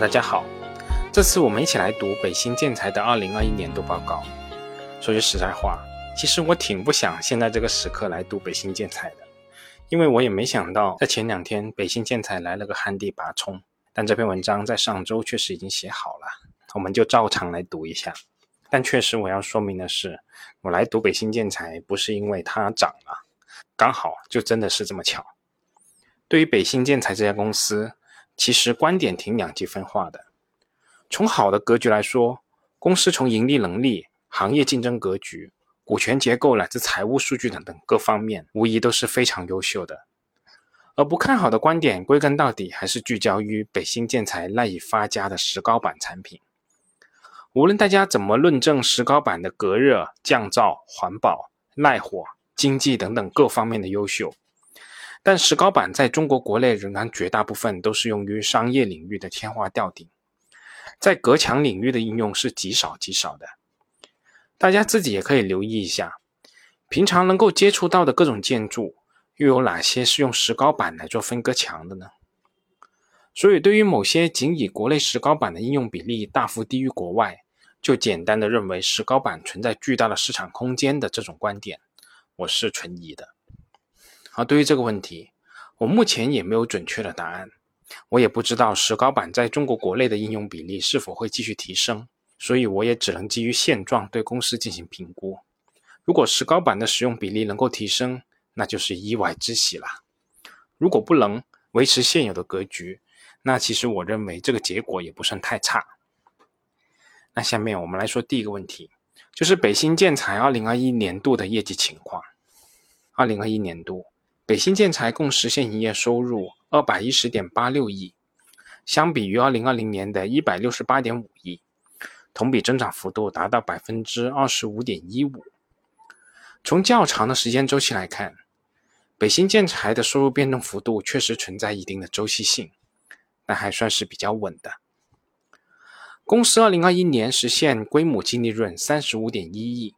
大家好，这次我们一起来读北新建材的二零二一年度报告。说句实在话，其实我挺不想现在这个时刻来读北新建材的，因为我也没想到在前两天北新建材来了个旱地拔葱。但这篇文章在上周确实已经写好了，我们就照常来读一下。但确实我要说明的是，我来读北新建材不是因为它涨了，刚好就真的是这么巧。对于北新建材这家公司。其实观点挺两极分化的。从好的格局来说，公司从盈利能力、行业竞争格局、股权结构乃至财务数据等等各方面，无疑都是非常优秀的。而不看好的观点，归根到底还是聚焦于北新建材赖以发家的石膏板产品。无论大家怎么论证石膏板的隔热、降噪、环保、耐火、经济等等各方面的优秀。但石膏板在中国国内仍然绝大部分都是用于商业领域的天花吊顶，在隔墙领域的应用是极少极少的。大家自己也可以留意一下，平常能够接触到的各种建筑，又有哪些是用石膏板来做分隔墙的呢？所以，对于某些仅以国内石膏板的应用比例大幅低于国外，就简单的认为石膏板存在巨大的市场空间的这种观点，我是存疑的。而对于这个问题，我目前也没有准确的答案。我也不知道石膏板在中国国内的应用比例是否会继续提升，所以我也只能基于现状对公司进行评估。如果石膏板的使用比例能够提升，那就是意外之喜了；如果不能维持现有的格局，那其实我认为这个结果也不算太差。那下面我们来说第一个问题，就是北新建材二零二一年度的业绩情况。二零二一年度。北新建材共实现营业收入二百一十点八六亿，相比于二零二零年的一百六十八点五亿，同比增长幅度达到百分之二十五点一五。从较长的时间周期来看，北新建材的收入变动幅度确实存在一定的周期性，但还算是比较稳的。公司二零二一年实现规模净利润三十五点一亿，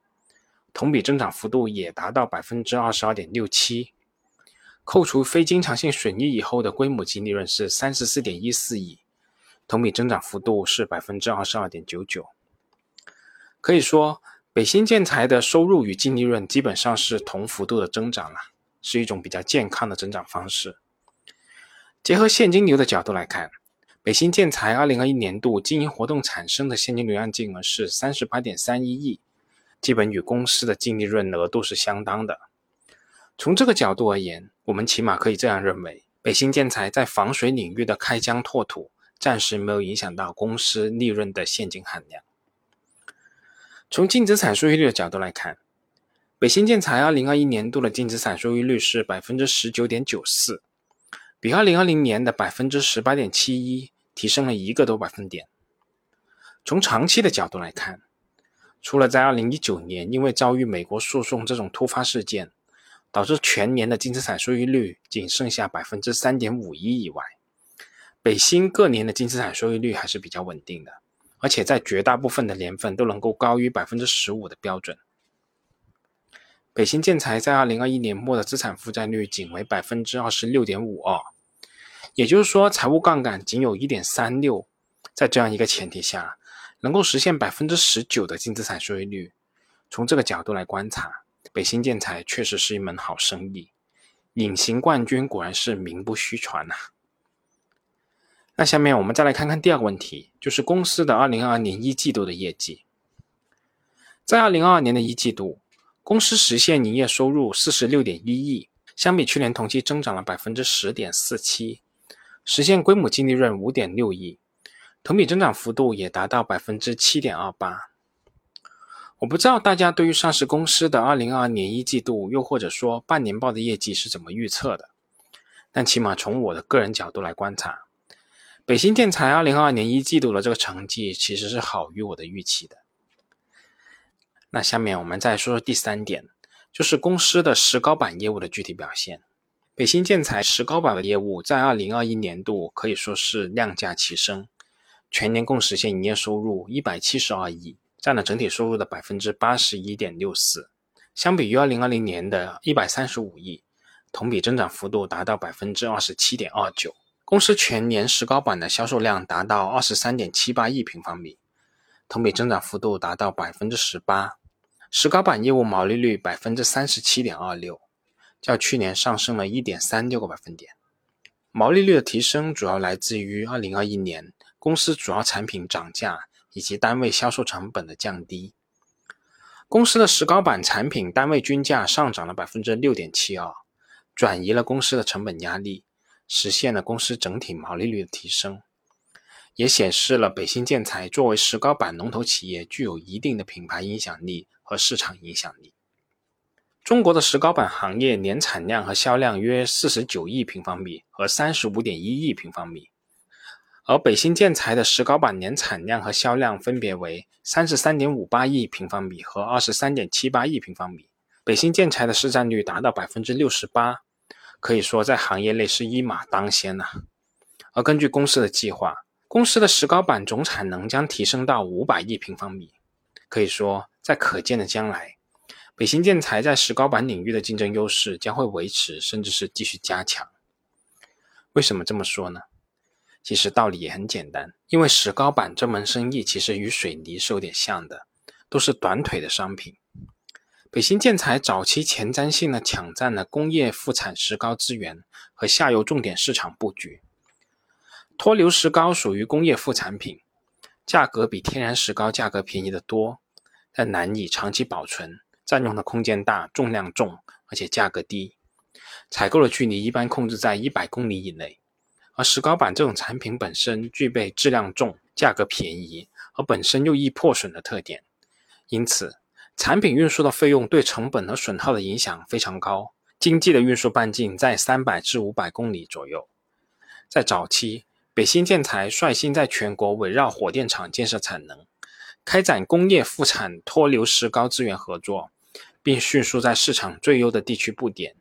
同比增长幅度也达到百分之二十二点六七。扣除非经常性损益以后的归母净利润是三十四点一四亿，同比增长幅度是百分之二十二点九九。可以说，北新建材的收入与净利润基本上是同幅度的增长了，是一种比较健康的增长方式。结合现金流的角度来看，北新建材二零二一年度经营活动产生的现金流量净额是三十八点三一亿，基本与公司的净利润额度是相当的。从这个角度而言，我们起码可以这样认为：北新建材在防水领域的开疆拓土，暂时没有影响到公司利润的现金含量。从净资产收益率的角度来看，北新建材2021年度的净资产收益率是百分之十九点九四，比2020年的百分之十八点七一提升了一个多百分点。从长期的角度来看，除了在2019年因为遭遇美国诉讼这种突发事件，导致全年的净资产收益率仅剩下百分之三点五一以外，北新各年的净资产收益率还是比较稳定的，而且在绝大部分的年份都能够高于百分之十五的标准。北新建材在二零二一年末的资产负债率仅为百分之二十六点五二，也就是说财务杠杆仅有一点三六，在这样一个前提下，能够实现百分之十九的净资产收益率，从这个角度来观察。北新建材确实是一门好生意，隐形冠军果然是名不虚传呐。那下面我们再来看看第二个问题，就是公司的二零二二年一季度的业绩。在二零二二年的一季度，公司实现营业收入四十六点一亿，相比去年同期增长了百分之十点四七，实现规模净利润五点六亿，同比增长幅度也达到百分之七点二八。我不知道大家对于上市公司的二零二二年一季度，又或者说半年报的业绩是怎么预测的？但起码从我的个人角度来观察，北新建材二零二二年一季度的这个成绩其实是好于我的预期的。那下面我们再说说第三点，就是公司的石膏板业务的具体表现。北新建材石膏板的业务在二零二一年度可以说是量价齐升，全年共实现营业收入一百七十二亿。占了整体收入的百分之八十一点六四，相比于二零二零年的一百三十五亿，同比增长幅度达到百分之二十七点二九，公司全年石膏板的销售量达到二十三点七八亿平方米，同比增长幅度达到百分之十八。石膏板业务毛利率百分之三十七点二六，较去年上升了一点三六个百分点。毛利率的提升主要来自于二零二一年公司主要产品涨价以及单位销售成本的降低。公司的石膏板产品单位均价上涨了百分之六点七二，转移了公司的成本压力，实现了公司整体毛利率的提升，也显示了北新建材作为石膏板龙头企业具有一定的品牌影响力和市场影响力。中国的石膏板行业年产量和销量约四十九亿平方米和三十五点一亿平方米。而北新建材的石膏板年产量和销量分别为三十三点五八亿平方米和二十三点七八亿平方米，北新建材的市占率达到百分之六十八，可以说在行业内是一马当先呐。而根据公司的计划，公司的石膏板总产能将提升到五百亿平方米，可以说在可见的将来，北新建材在石膏板领域的竞争优势将会维持，甚至是继续加强。为什么这么说呢？其实道理也很简单，因为石膏板这门生意其实与水泥是有点像的，都是短腿的商品。北新建材早期前瞻性的抢占了工业副产石膏资源和下游重点市场布局。脱硫石膏属于工业副产品，价格比天然石膏价格便宜得多，但难以长期保存，占用的空间大，重量重，而且价格低，采购的距离一般控制在一百公里以内。而石膏板这种产品本身具备质量重、价格便宜，而本身又易破损的特点，因此产品运输的费用对成本和损耗的影响非常高。经济的运输半径在三百至五百公里左右。在早期，北新建材率先在全国围绕火电厂建设产能，开展工业副产脱硫石膏资源合作，并迅速在市场最优的地区布点，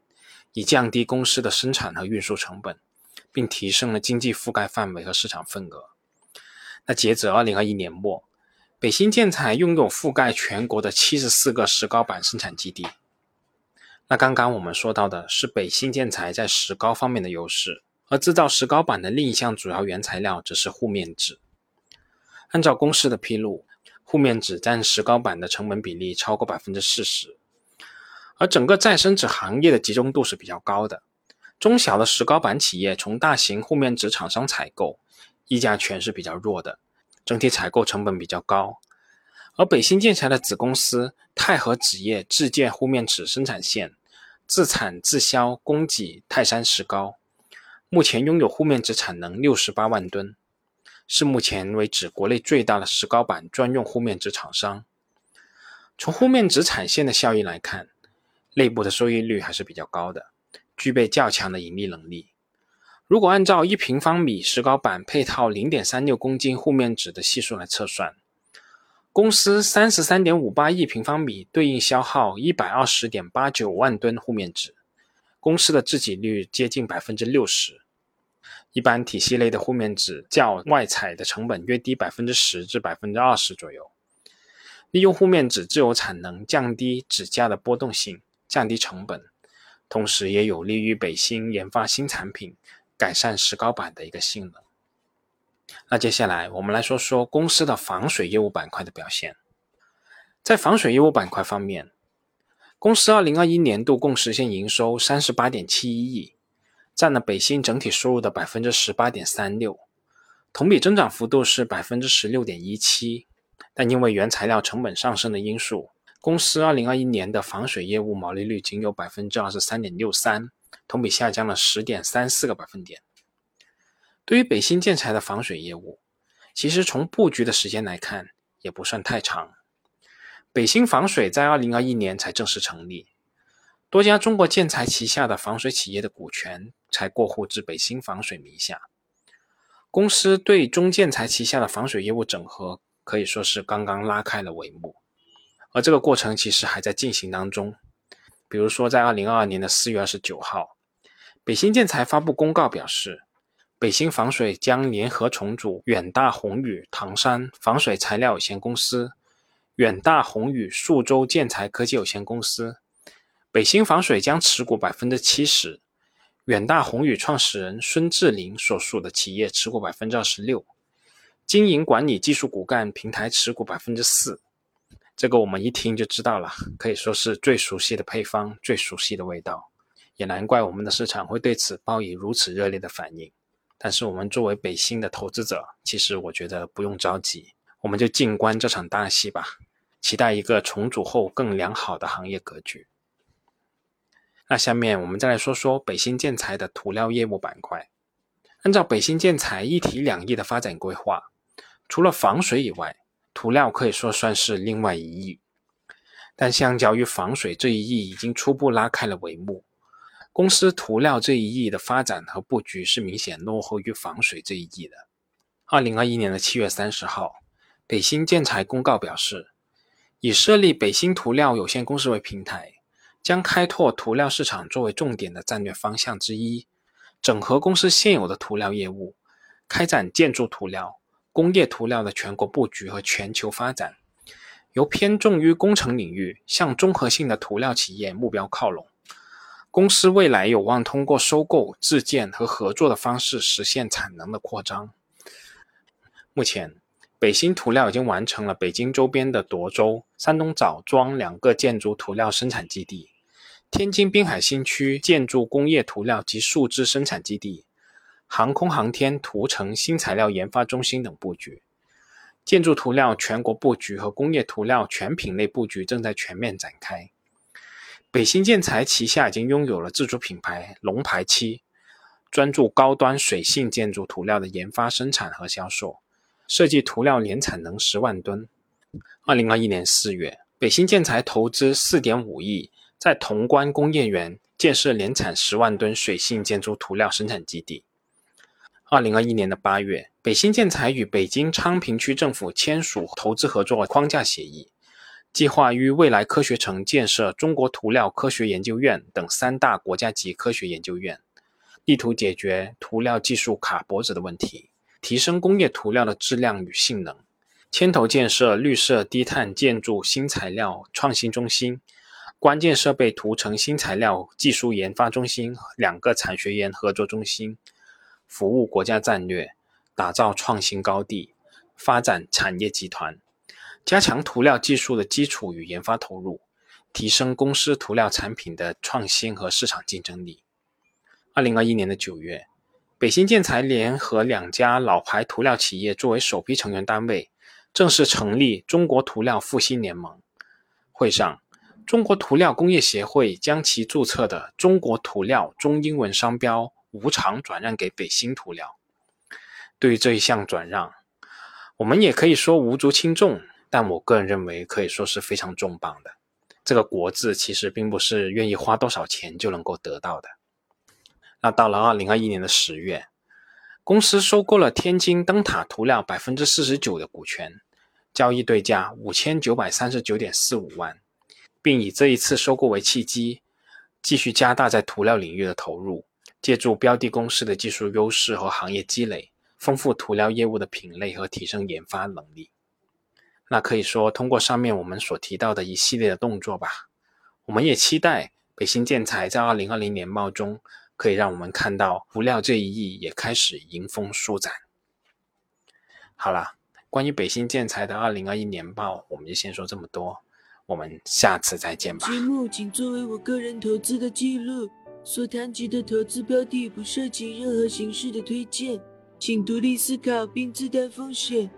以降低公司的生产和运输成本。并提升了经济覆盖范围和市场份额。那截止二零二一年末，北新建材拥有覆盖全国的七十四个石膏板生产基地。那刚刚我们说到的是北新建材在石膏方面的优势，而制造石膏板的另一项主要原材料则是护面纸。按照公司的披露，护面纸占石膏板的成本比例超过百分之四十，而整个再生纸行业的集中度是比较高的。中小的石膏板企业从大型护面纸厂商采购，议价权是比较弱的，整体采购成本比较高。而北新建材的子公司泰和纸业自建护面纸生产线，自产自销供给泰山石膏，目前拥有护面纸产能六十八万吨，是目前为止国内最大的石膏板专用护面纸厂商。从护面纸产线的效益来看，内部的收益率还是比较高的。具备较强的盈利能力。如果按照一平方米石膏板配套零点三六公斤护面纸的系数来测算，公司三十三点五八亿平方米对应消耗一百二十点八九万吨护面纸，公司的自给率接近百分之六十。一般体系类的护面纸较外采的成本约低百分之十至百分之二十左右。利用护面纸自有产能，降低纸价的波动性，降低成本。同时也有利于北新研发新产品，改善石膏板的一个性能。那接下来我们来说说公司的防水业务板块的表现。在防水业务板块方面，公司二零二一年度共实现营收三十八点七一亿，占了北新整体收入的百分之十八点三六，同比增长幅度是百分之十六点一七，但因为原材料成本上升的因素。公司二零二一年的防水业务毛利率仅有百分之二十三点六三，同比下降了十点三四个百分点。对于北新建材的防水业务，其实从布局的时间来看也不算太长。北新防水在二零二一年才正式成立，多家中国建材旗下的防水企业的股权才过户至北新防水名下。公司对中建材旗下的防水业务整合可以说是刚刚拉开了帷幕。而这个过程其实还在进行当中。比如说，在二零二二年的四月二十九号，北新建材发布公告表示，北新防水将联合重组远大宏宇唐山防水材料有限公司、远大宏宇宿州建材科技有限公司。北新防水将持股百分之七十，远大宏宇创始人孙志林所属的企业持股百分之二十六，经营管理技术骨干平台持股百分之四。这个我们一听就知道了，可以说是最熟悉的配方，最熟悉的味道，也难怪我们的市场会对此报以如此热烈的反应。但是我们作为北新的投资者，其实我觉得不用着急，我们就静观这场大戏吧，期待一个重组后更良好的行业格局。那下面我们再来说说北新建材的涂料业务板块。按照北新建材一体两翼的发展规划，除了防水以外，涂料可以说算是另外一翼。但相较于防水这一翼，已经初步拉开了帷幕。公司涂料这一翼的发展和布局是明显落后于防水这一翼的。二零二一年的七月三十号，北新建材公告表示，以设立北新涂料有限公司为平台。将开拓涂料市场作为重点的战略方向之一，整合公司现有的涂料业务，开展建筑涂料、工业涂料的全国布局和全球发展，由偏重于工程领域向综合性的涂料企业目标靠拢。公司未来有望通过收购、自建和合作的方式实现产能的扩张。目前，北新涂料已经完成了北京周边的涿州、山东枣庄两个建筑涂料生产基地。天津滨海新区建筑工业涂料及树脂生产基地、航空航天涂层新材料研发中心等布局，建筑涂料全国布局和工业涂料全品类布局正在全面展开。北新建材旗下已经拥有了自主品牌龙牌漆，专注高端水性建筑涂料的研发、生产和销售，设计涂料年产能十万吨。二零二一年四月，北新建材投资四点五亿。在潼关工业园建设年产十万吨水性建筑涂料生产基地。二零二一年的八月，北新建材与北京昌平区政府签署投资合作框架协议，计划于未来科学城建设中国涂料科学研究院等三大国家级科学研究院，力图解决涂料技术卡脖子的问题，提升工业涂料的质量与性能。牵头建设绿色低碳建筑新材料创新中心。关键设备涂层新材料技术研发中心两个产学研合作中心，服务国家战略，打造创新高地，发展产业集团，加强涂料技术的基础与研发投入，提升公司涂料产品的创新和市场竞争力。二零二一年的九月，北新建材联合两家老牌涂料企业作为首批成员单位，正式成立中国涂料复兴联盟。会上。中国涂料工业协会将其注册的中国涂料中英文商标无偿转让给北新涂料。对于这一项转让，我们也可以说无足轻重，但我个人认为可以说是非常重磅的。这个“国”字其实并不是愿意花多少钱就能够得到的。那到了二零二一年的十月，公司收购了天津灯塔涂料百分之四十九的股权，交易对价五千九百三十九点四五万。并以这一次收购为契机，继续加大在涂料领域的投入，借助标的公司的技术优势和行业积累，丰富涂料业务的品类和提升研发能力。那可以说，通过上面我们所提到的一系列的动作吧，我们也期待北新建材在二零二零年报中，可以让我们看到涂料这一翼也开始迎风舒展。好了，关于北新建材的二零二一年报，我们就先说这么多。我们下次再见吧。节目仅作为我个人投资的记录，所谈及的投资标的不涉及任何形式的推荐，请独立思考并自担风险。